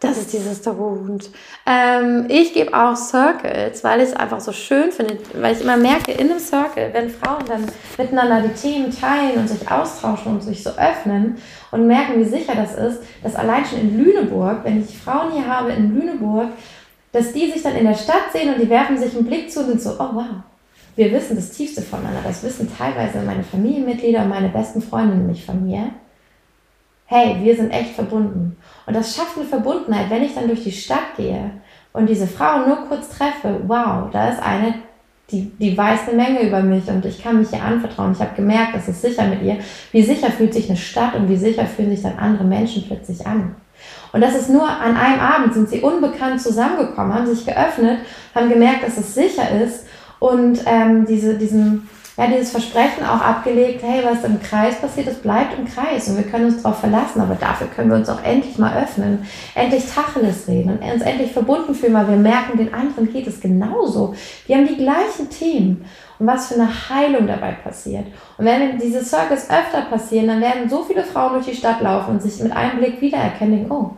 Das ist dieses Tarot. Ähm, ich gebe auch Circles, weil ich es einfach so schön finde, weil ich immer merke, in einem Circle, wenn Frauen dann miteinander die Themen teilen und sich austauschen und sich so öffnen und merken, wie sicher das ist, dass allein schon in Lüneburg, wenn ich Frauen hier habe in Lüneburg, dass die sich dann in der Stadt sehen und die werfen sich einen Blick zu und sind so, oh wow, wir wissen das Tiefste voneinander. Das wissen teilweise meine Familienmitglieder und meine besten Freundinnen nicht von mir hey, wir sind echt verbunden. Und das schafft eine Verbundenheit, wenn ich dann durch die Stadt gehe und diese Frau nur kurz treffe, wow, da ist eine, die, die weiß eine Menge über mich und ich kann mich ihr anvertrauen. Ich habe gemerkt, das ist sicher mit ihr. Wie sicher fühlt sich eine Stadt und wie sicher fühlen sich dann andere Menschen plötzlich an. Und das ist nur an einem Abend, sind sie unbekannt zusammengekommen, haben sich geöffnet, haben gemerkt, dass es sicher ist und ähm, diese, diesen, ja, dieses Versprechen auch abgelegt, hey, was im Kreis passiert, das bleibt im Kreis und wir können uns darauf verlassen, aber dafür können wir uns auch endlich mal öffnen, endlich Tacheles reden und uns endlich verbunden fühlen, weil wir merken, den anderen geht es genauso. Wir haben die gleichen Themen und was für eine Heilung dabei passiert. Und wenn diese Circles öfter passieren, dann werden so viele Frauen durch die Stadt laufen und sich mit einem Blick wiedererkennen, oh,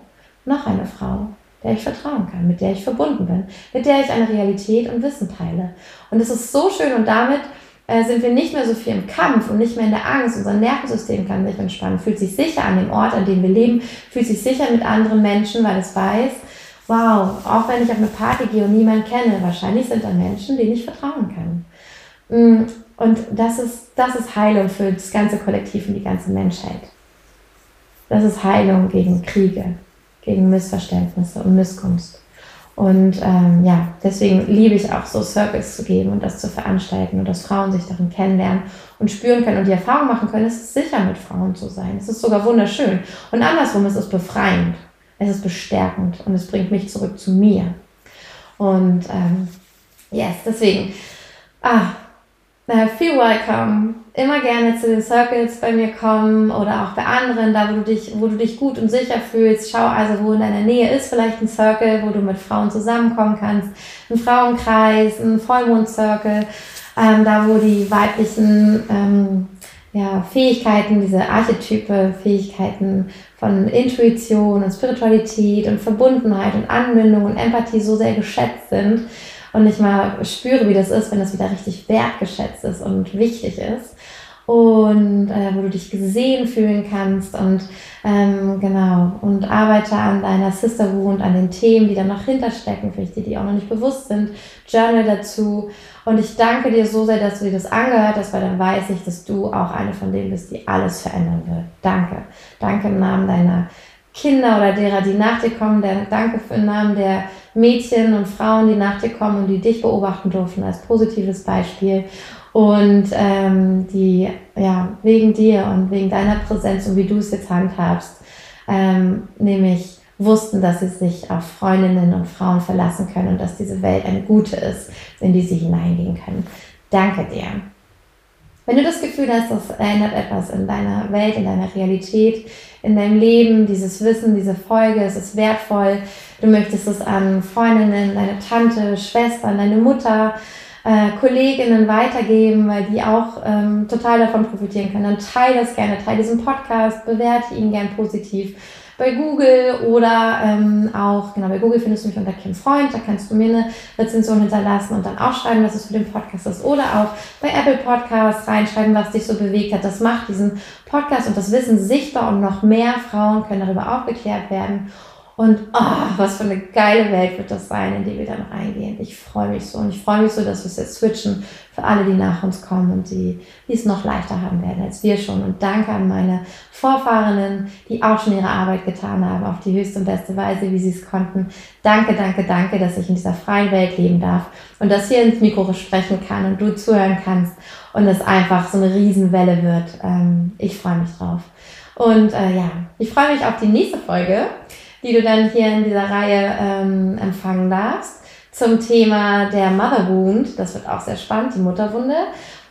noch eine Frau der ich vertrauen kann, mit der ich verbunden bin, mit der ich eine Realität und Wissen teile. Und es ist so schön und damit äh, sind wir nicht mehr so viel im Kampf und nicht mehr in der Angst. Unser Nervensystem kann sich entspannen, fühlt sich sicher an dem Ort, an dem wir leben, fühlt sich sicher mit anderen Menschen, weil es weiß, wow, auch wenn ich auf eine Party gehe und niemanden kenne, wahrscheinlich sind da Menschen, denen ich vertrauen kann. Mm, und das ist, das ist Heilung für das ganze Kollektiv und die ganze Menschheit. Das ist Heilung gegen Kriege, gegen Missverständnisse und Missgunst. Und ähm, ja, deswegen liebe ich auch so Circles zu geben und das zu veranstalten und dass Frauen sich darin kennenlernen und spüren können und die Erfahrung machen können, es ist sicher mit Frauen zu sein. Es ist sogar wunderschön. Und andersrum ist es befreiend, es ist bestärkend und es bringt mich zurück zu mir. Und ähm, yes, deswegen, ah, äh, feel welcome. Immer gerne zu den Circles bei mir kommen oder auch bei anderen, da wo du dich, wo du dich gut und sicher fühlst. Schau also, wo in deiner Nähe ist vielleicht ein Circle, wo du mit Frauen zusammenkommen kannst. Ein Frauenkreis, ein Vollmond-Circle, ähm, da wo die weiblichen ähm, ja, Fähigkeiten, diese Archetype, Fähigkeiten von Intuition und Spiritualität und Verbundenheit und Anbindung und Empathie so sehr geschätzt sind und ich mal spüre, wie das ist, wenn das wieder richtig wertgeschätzt ist und wichtig ist und äh, wo du dich gesehen fühlen kannst und ähm, genau und arbeite an deiner Sister Wound, an den Themen, die da noch hinterstecken, vielleicht die, die auch noch nicht bewusst sind, Journal dazu und ich danke dir so sehr, dass du dir das angehört hast, weil dann weiß ich, dass du auch eine von denen bist, die alles verändern wird. Danke. Danke im Namen deiner Kinder oder derer, die nach dir kommen. Der, danke für den Namen der Mädchen und Frauen, die nach dir kommen und die dich beobachten durften als positives Beispiel und ähm, die ja wegen dir und wegen deiner Präsenz und wie du es jetzt handhabst, ähm, nämlich wussten, dass sie sich auf Freundinnen und Frauen verlassen können und dass diese Welt eine gute ist, in die sie hineingehen können. Danke dir. Wenn du das Gefühl hast, das ändert etwas in deiner Welt, in deiner Realität, in deinem Leben, dieses Wissen, diese Folge, es ist wertvoll, du möchtest es an Freundinnen, deine Tante, Schwestern, deine Mutter, äh, Kolleginnen weitergeben, weil die auch ähm, total davon profitieren können, dann teile das gerne, teile diesen Podcast, bewerte ihn gern positiv bei Google oder ähm, auch, genau, bei Google findest du mich unter Kim Freund, da kannst du mir eine Rezension hinterlassen und dann auch schreiben, was es für den Podcast ist. Oder auch bei Apple Podcasts reinschreiben, was dich so bewegt hat. Das macht diesen Podcast und das Wissen sichtbar und noch mehr Frauen können darüber aufgeklärt werden. Und oh, was für eine geile Welt wird das sein, in die wir dann reingehen. Ich freue mich so und ich freue mich so, dass wir es jetzt switchen für alle, die nach uns kommen und die, die es noch leichter haben werden als wir schon. Und danke an meine Vorfahrenen, die auch schon ihre Arbeit getan haben auf die höchste und beste Weise, wie sie es konnten. Danke, danke, danke, dass ich in dieser freien Welt leben darf und dass hier ins Mikro sprechen kann und du zuhören kannst und es einfach so eine Riesenwelle wird. Ähm, ich freue mich drauf. Und äh, ja, ich freue mich auf die nächste Folge die du dann hier in dieser Reihe ähm, empfangen darfst, zum Thema der Mother Wound. Das wird auch sehr spannend, die Mutterwunde.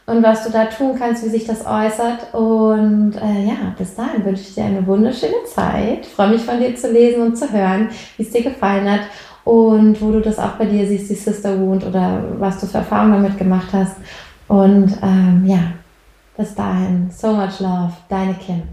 Und was du da tun kannst, wie sich das äußert. Und äh, ja, bis dahin wünsche ich dir eine wunderschöne Zeit. Freue mich von dir zu lesen und zu hören, wie es dir gefallen hat und wo du das auch bei dir siehst, die Sister Wound oder was du für Erfahrungen damit gemacht hast. Und ähm, ja, bis dahin, so much love, deine Kim.